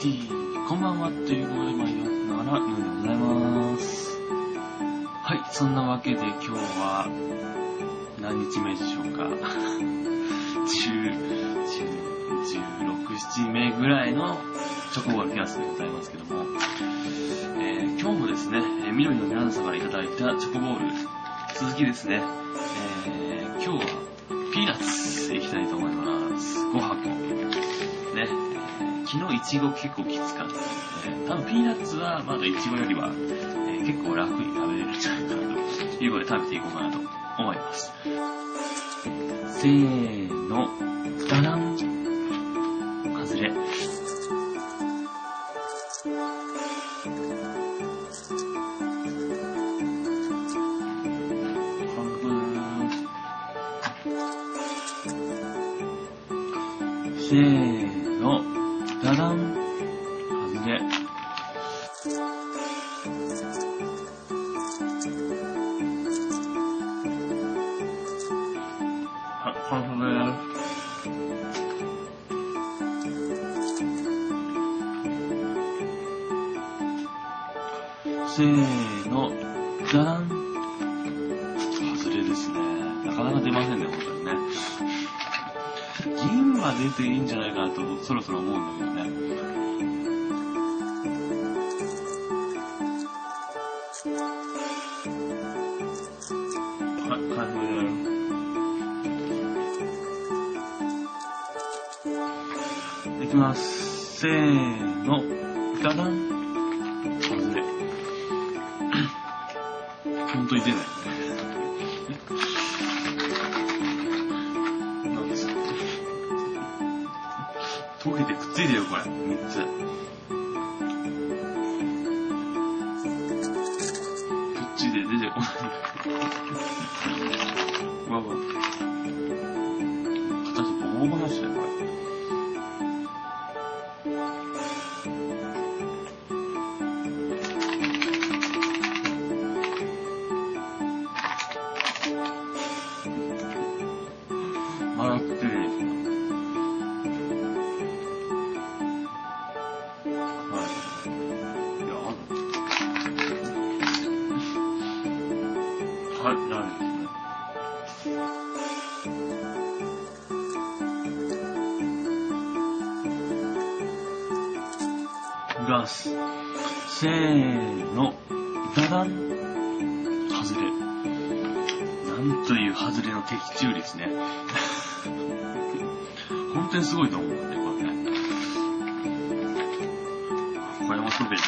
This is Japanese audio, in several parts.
ティこんばんはということで、まあ、ながら、のでございます。はい、そんなわけで今日は、何日目でしょうか。10、10 16、7目ぐらいのチョコボールピアスでございますけども、えー今日もですね、えー緑の皆さんからいただいたチョコボール、続きですね、えー今日はピーナッツいきたいと思います。5箱。イチゴ結構きつかったので、多分ピーナッツはまだイチゴよりは、えー結構楽に食べれるんじゃないかなということで食べていこうかなと思います。せーの、ダダン。外れ。せーの、ダダン。外れ。は、半分です。せーの、じゃらん。外れですね。なかなか出ませんね、本当にね。銀は出ていいんじゃないかなと、そろそろ思うんだけどね。はい、開封です。いきます。せーの、ダダン。外れ。本当に出ない。溶けてくっついてるよ、これ。3つ。くっついて出てこない。うわうわ。形ボコボコなっちゃうよ、これ。まだくっついてるんる。はい、ないですね。いきます。せーの、ダダン。外れ。なんという外れの的中率ね。本当にすごいと思うんだね、これね。これも溶ける。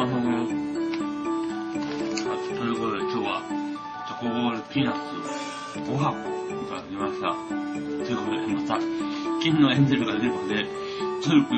ということで今日はチョコボールピーナッツを5箱いただきました。ということでまた金のエンゼルが出るまで努力